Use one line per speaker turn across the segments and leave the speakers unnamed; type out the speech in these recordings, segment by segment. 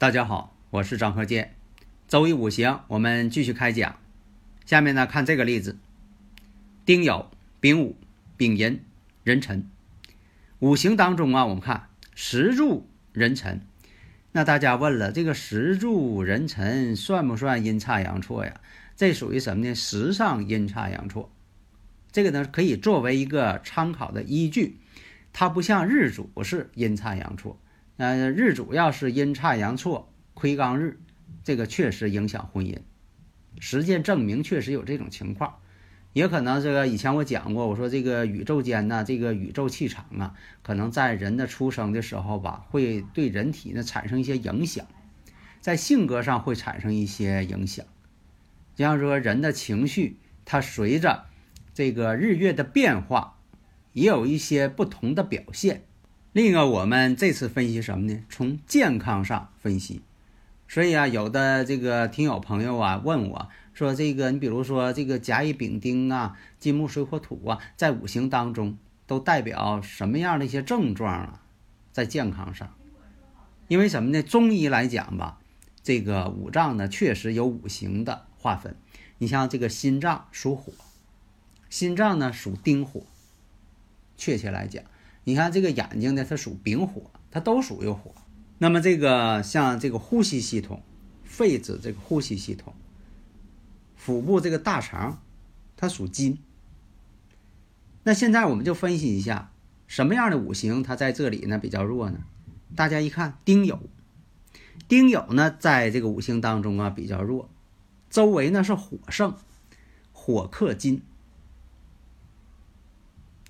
大家好，我是张鹤剑。周易五行，我们继续开讲。下面呢，看这个例子：丁酉、丙午、丙寅、壬辰。五行当中啊，我们看时柱壬辰。那大家问了，这个时柱壬辰算不算阴差阳错呀？这属于什么呢？时上阴差阳错。这个呢，可以作为一个参考的依据。它不像日主是阴差阳错。呃，日主要是阴差阳错，亏刚日，这个确实影响婚姻。实践证明确实有这种情况，也可能这个以前我讲过，我说这个宇宙间呢，这个宇宙气场啊，可能在人的出生的时候吧，会对人体呢产生一些影响，在性格上会产生一些影响。就像说人的情绪，它随着这个日月的变化，也有一些不同的表现。另一个，我们这次分析什么呢？从健康上分析。所以啊，有的这个听友朋友啊问我说：“这个你比如说这个甲乙丙丁啊，金木水火土啊，在五行当中都代表什么样的一些症状啊？在健康上，因为什么呢？中医来讲吧，这个五脏呢确实有五行的划分。你像这个心脏属火，心脏呢属丁火，确切来讲。”你看这个眼睛呢，它属丙火，它都属于火。那么这个像这个呼吸系统、肺子这个呼吸系统、腹部这个大肠，它属金。那现在我们就分析一下，什么样的五行它在这里呢比较弱呢？大家一看，丁酉，丁酉呢在这个五行当中啊比较弱，周围呢是火盛，火克金。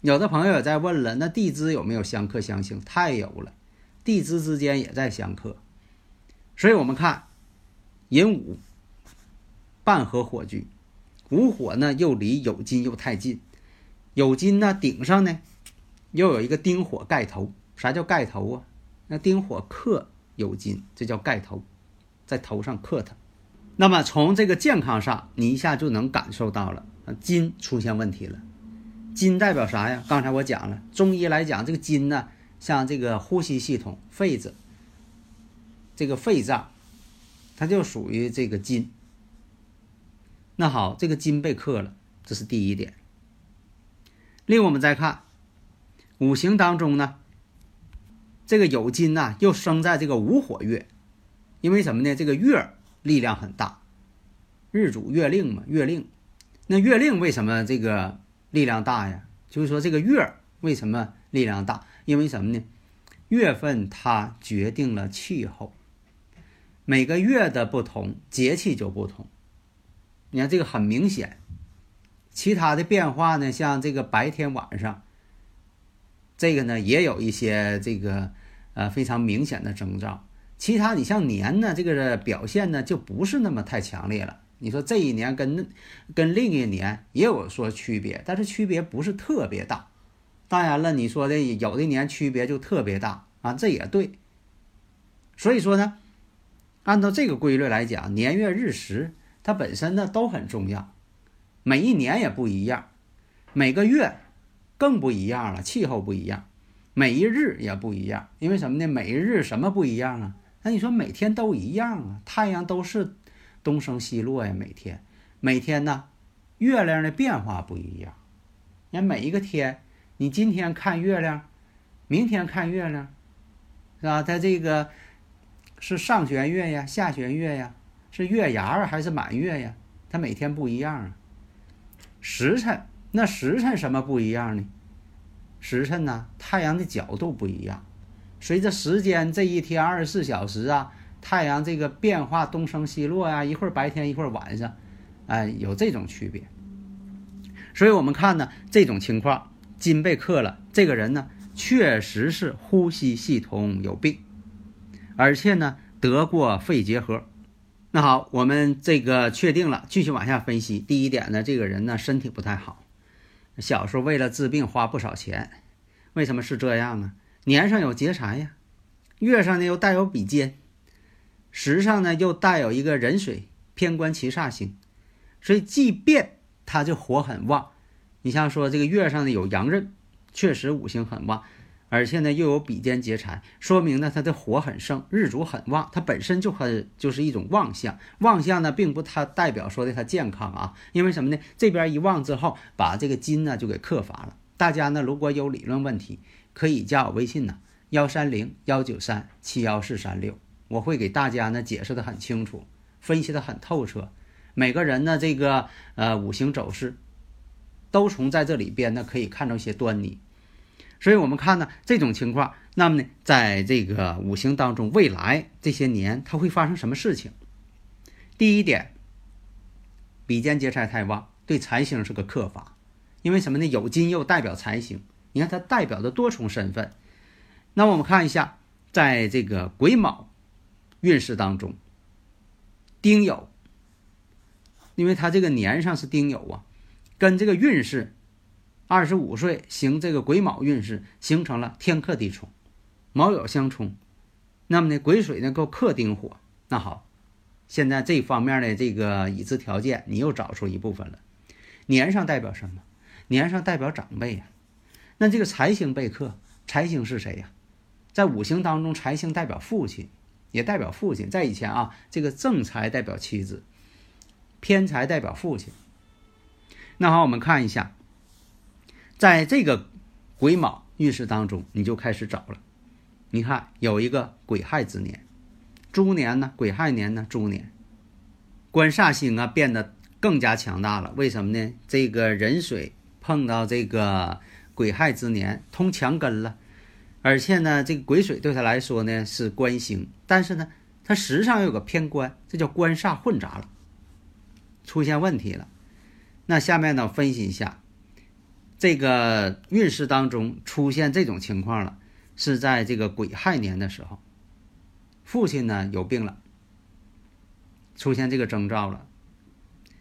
有的朋友也在问了，那地支有没有相克相性？太有了，地支之间也在相克。所以我们看寅午半合火局，午火呢又离酉金又太近，酉金呢顶上呢又有一个丁火盖头。啥叫盖头啊？那丁火克酉金，这叫盖头，在头上克它。那么从这个健康上，你一下就能感受到了，金出现问题了。金代表啥呀？刚才我讲了，中医来讲，这个金呢，像这个呼吸系统、肺子，这个肺脏，它就属于这个金。那好，这个金被克了，这是第一点。另我们再看五行当中呢，这个酉金呐，又生在这个午火月，因为什么呢？这个月力量很大，日主月令嘛，月令，那月令为什么这个？力量大呀，就是说这个月为什么力量大？因为什么呢？月份它决定了气候，每个月的不同，节气就不同。你看这个很明显，其他的变化呢，像这个白天晚上，这个呢也有一些这个呃非常明显的征兆。其他你像年呢，这个表现呢就不是那么太强烈了。你说这一年跟跟另一年也有说区别，但是区别不是特别大。当然了，你说的有的年区别就特别大啊，这也对。所以说呢，按照这个规律来讲，年月日时它本身呢都很重要，每一年也不一样，每个月更不一样了，气候不一样，每一日也不一样。因为什么呢？每一日什么不一样啊？那你说每天都一样啊？太阳都是。东升西落呀，每天，每天呢，月亮的变化不一样。你看每一个天，你今天看月亮，明天看月亮，是吧？它这个是上弦月呀，下弦月呀，是月牙儿还是满月呀？它每天不一样啊。时辰，那时辰什么不一样呢？时辰呢，太阳的角度不一样。随着时间，这一天二十四小时啊。太阳这个变化东升西落呀，一会儿白天一会儿晚上，哎，有这种区别。所以我们看呢，这种情况，金被克了，这个人呢，确实是呼吸系统有病，而且呢，得过肺结核。那好，我们这个确定了，继续往下分析。第一点呢，这个人呢，身体不太好，小时候为了治病花不少钱。为什么是这样呢？年上有劫财呀，月上呢又带有比肩，时上呢又带有一个壬水偏官七煞星，所以即便他就火很旺。你像说这个月上呢有阳刃，确实五行很旺，而且呢又有比肩劫财，说明呢他的火很盛，日主很旺，它本身就很就是一种旺相。旺相呢并不它代表说的他健康啊，因为什么呢？这边一旺之后，把这个金呢就给克伐了。大家呢如果有理论问题，可以加我微信呢幺三零幺九三七幺四三六，我会给大家呢解释的很清楚，分析的很透彻。每个人呢这个呃五行走势。都从在这里边呢可以看到一些端倪，所以我们看呢这种情况，那么呢在这个五行当中，未来这些年它会发生什么事情？第一点，比肩劫财太旺，对财星是个克法，因为什么呢？有金又代表财星，你看它代表的多重身份。那我们看一下，在这个癸卯运势当中，丁酉，因为他这个年上是丁酉啊。跟这个运势，二十五岁行这个癸卯运势形成了天克地冲，卯酉相冲，那么呢癸水呢够克丁火。那好，现在这方面的这个已知条件你又找出一部分了。年上代表什么？年上代表长辈呀。那这个财星被克，财星是谁呀？在五行当中，财星代表父亲，也代表父亲。在以前啊，这个正财代表妻子，偏财代表父亲。那好，我们看一下，在这个癸卯运势当中，你就开始找了。你看有一个癸亥之年，猪年呢，癸亥年呢，猪年，官煞星啊变得更加强大了。为什么呢？这个壬水碰到这个癸亥之年，通强根了，而且呢，这个癸水对他来说呢是官星，但是呢，它时上有个偏官，这叫官煞混杂了，出现问题了。那下面呢，分析一下这个运势当中出现这种情况了，是在这个癸亥年的时候，父亲呢有病了，出现这个征兆了。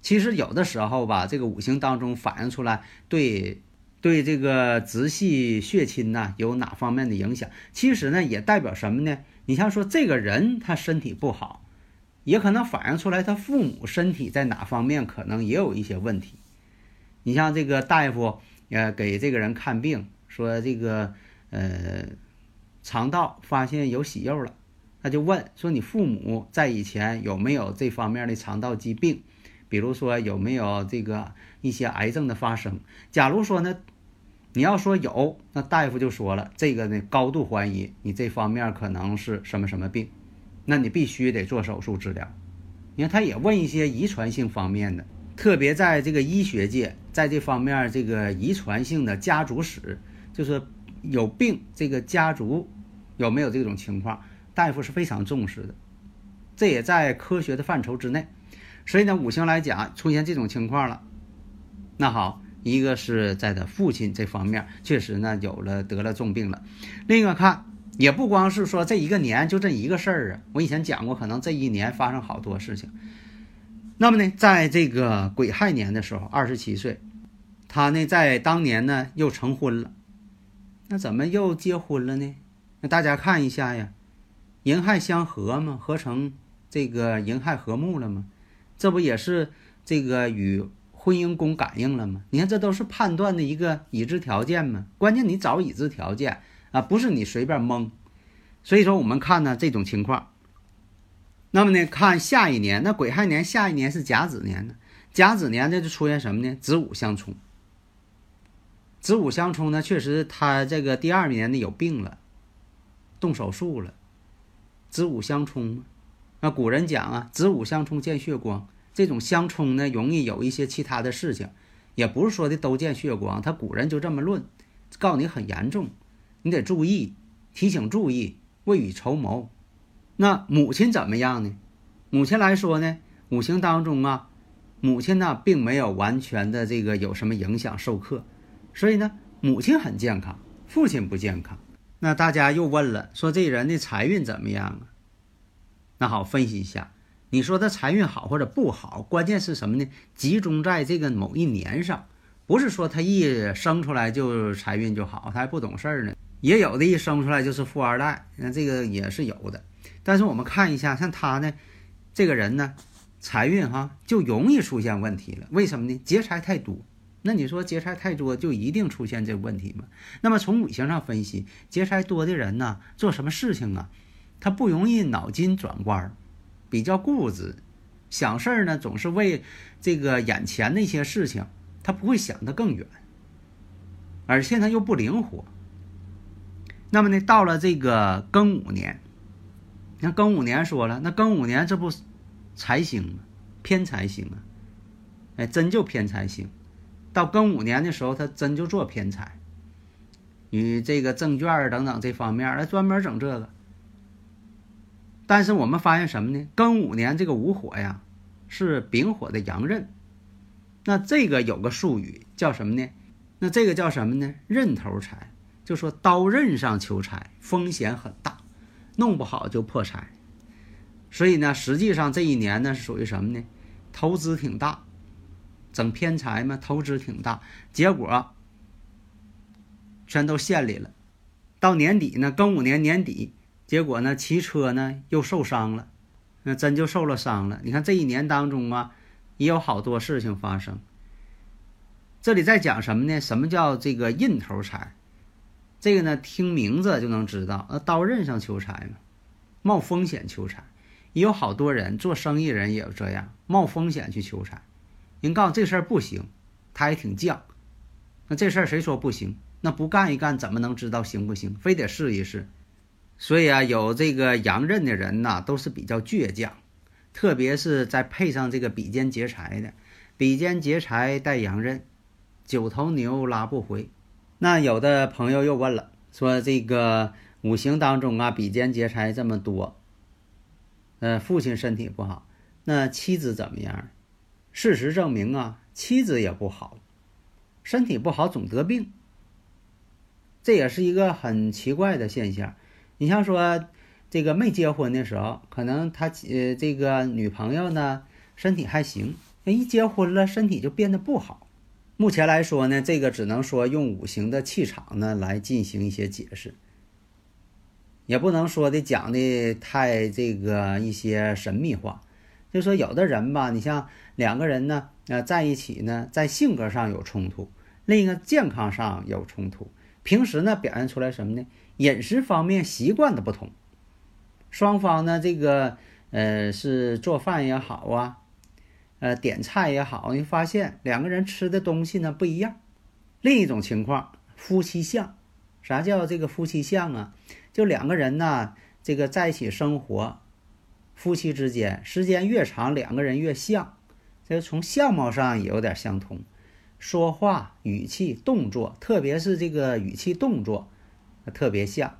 其实有的时候吧，这个五行当中反映出来对对这个直系血亲呐有哪方面的影响，其实呢也代表什么呢？你像说这个人他身体不好。也可能反映出来，他父母身体在哪方面可能也有一些问题。你像这个大夫，呃，给这个人看病，说这个呃肠道发现有息肉了，他就问说你父母在以前有没有这方面的肠道疾病，比如说有没有这个一些癌症的发生？假如说呢，你要说有，那大夫就说了，这个呢高度怀疑你这方面可能是什么什么病。那你必须得做手术治疗。你看，他也问一些遗传性方面的，特别在这个医学界，在这方面这个遗传性的家族史，就是有病这个家族有没有这种情况，大夫是非常重视的。这也在科学的范畴之内。所以呢，五行来讲出现这种情况了，那好，一个是在他父亲这方面确实呢有了得了重病了，另一个看。也不光是说这一个年就这一个事儿啊，我以前讲过，可能这一年发生好多事情。那么呢，在这个癸亥年的时候，二十七岁，他呢在当年呢又成婚了。那怎么又结婚了呢？那大家看一下呀，寅亥相合嘛，合成这个寅亥和睦了吗？这不也是这个与婚姻宫感应了吗？你看这都是判断的一个已知条件嘛。关键你找已知条件。啊，不是你随便蒙，所以说我们看呢这种情况，那么呢看下一年，那癸亥年下一年是甲子年呢，甲子年呢就出现什么呢？子午相冲，子午相冲呢，确实他这个第二年呢有病了，动手术了，子午相冲那古人讲啊，子午相冲见血光，这种相冲呢容易有一些其他的事情，也不是说的都见血光，他古人就这么论，告诉你很严重。你得注意，提醒注意，未雨绸缪。那母亲怎么样呢？母亲来说呢，五行当中啊，母亲呢并没有完全的这个有什么影响受克，所以呢母亲很健康，父亲不健康。那大家又问了，说这人的财运怎么样啊？那好，分析一下。你说他财运好或者不好，关键是什么呢？集中在这个某一年上，不是说他一生出来就财运就好，他还不懂事儿呢。也有的一生出来就是富二代，那这个也是有的。但是我们看一下，像他呢，这个人呢，财运哈就容易出现问题了。为什么呢？劫财太多。那你说劫财太多就一定出现这个问题吗？那么从五行上分析，劫财多的人呢，做什么事情啊，他不容易脑筋转弯儿，比较固执，想事儿呢总是为这个眼前那些事情，他不会想得更远，而且他又不灵活。那么呢，到了这个庚午年，你看庚午年说了，那庚午年这不财星吗？偏财星啊，哎，真就偏财星。到庚午年的时候，他真就做偏财，与这个证券等等这方面来专门整这个。但是我们发现什么呢？庚午年这个午火呀，是丙火的阳刃，那这个有个术语叫什么呢？那这个叫什么呢？刃头财，就说刀刃上求财，风险很大，弄不好就破财。所以呢，实际上这一年呢是属于什么呢？投资挺大。整偏财嘛，投资挺大，结果全都献礼了。到年底呢，庚午年年底，结果呢，骑车呢又受伤了，那真就受了伤了。你看这一年当中啊，也有好多事情发生。这里在讲什么呢？什么叫这个印头财？这个呢，听名字就能知道，那，刀刃上求财嘛，冒风险求财。也有好多人做生意人也有这样，冒风险去求财。人告诉这事儿不行，他也挺犟。那这事儿谁说不行？那不干一干怎么能知道行不行？非得试一试。所以啊，有这个阳刃的人呐，都是比较倔强，特别是再配上这个比肩劫财的，比肩劫财带阳刃，九头牛拉不回。那有的朋友又问了，说这个五行当中啊，比肩劫财这么多，呃，父亲身体不好，那妻子怎么样？事实证明啊，妻子也不好，身体不好总得病，这也是一个很奇怪的现象。你像说这个没结婚的时候，可能他呃这个女朋友呢身体还行，一结婚了身体就变得不好。目前来说呢，这个只能说用五行的气场呢来进行一些解释，也不能说的讲的太这个一些神秘化。就说有的人吧，你像两个人呢，呃，在一起呢，在性格上有冲突，另一个健康上有冲突，平时呢表现出来什么呢？饮食方面习惯的不同，双方呢这个呃是做饭也好啊，呃点菜也好，你发现两个人吃的东西呢不一样。另一种情况，夫妻相，啥叫这个夫妻相啊？就两个人呢，这个在一起生活。夫妻之间时间越长，两个人越像，这从相貌上也有点相同，说话语气动作，特别是这个语气动作，特别像。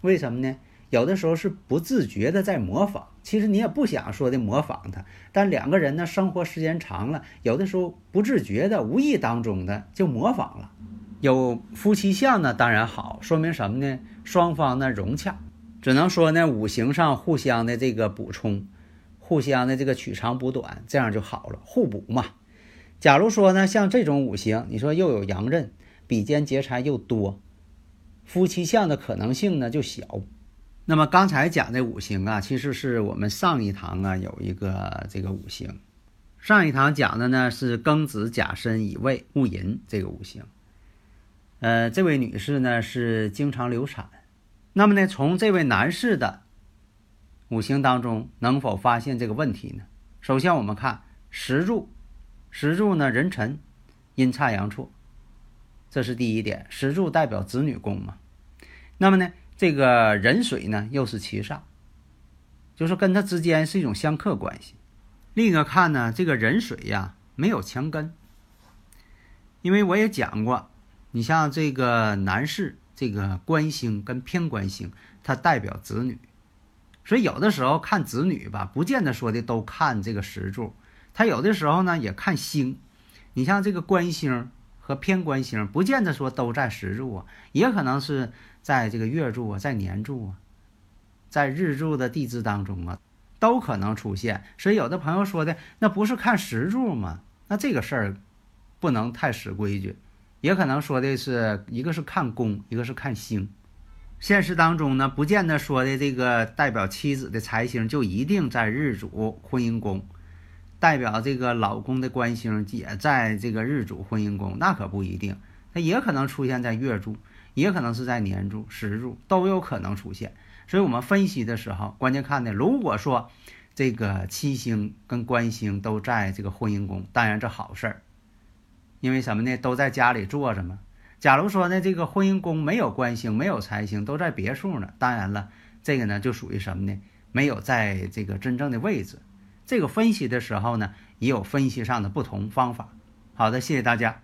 为什么呢？有的时候是不自觉的在模仿，其实你也不想说的模仿他，但两个人呢生活时间长了，有的时候不自觉的、无意当中的就模仿了。有夫妻相呢，当然好，说明什么呢？双方呢融洽。只能说呢，五行上互相的这个补充，互相的这个取长补短，这样就好了，互补嘛。假如说呢，像这种五行，你说又有阳刃，比肩劫财又多，夫妻相的可能性呢就小。那么刚才讲的五行啊，其实是我们上一堂啊有一个这个五行，上一堂讲的呢是庚子甲申乙未戊寅这个五行。呃，这位女士呢是经常流产。那么呢，从这位男士的五行当中能否发现这个问题呢？首先我们看石柱，石柱呢人辰阴差阳错，这是第一点。石柱代表子女宫嘛。那么呢，这个人水呢又是七煞，就是跟它之间是一种相克关系。另一个看呢，这个人水呀没有强根，因为我也讲过，你像这个男士。这个官星跟偏官星，它代表子女，所以有的时候看子女吧，不见得说的都看这个石柱，他有的时候呢也看星，你像这个官星和偏官星，不见得说都在时柱啊，也可能是在这个月柱啊，在年柱啊，在日柱的地支当中啊，都可能出现。所以有的朋友说的那不是看时柱吗？那这个事儿不能太死规矩，也可能说的是一个是看宫，一个是看星。现实当中呢，不见得说的这个代表妻子的财星就一定在日主婚姻宫，代表这个老公的官星也在这个日主婚姻宫，那可不一定，它也可能出现在月柱，也可能是在年柱、时柱都有可能出现。所以我们分析的时候，关键看的，如果说这个七星跟官星都在这个婚姻宫，当然这好事儿，因为什么呢？都在家里坐着嘛。假如说呢，这个婚姻宫没有官星，没有财星，都在别墅呢。当然了，这个呢就属于什么呢？没有在这个真正的位置。这个分析的时候呢，也有分析上的不同方法。好的，谢谢大家。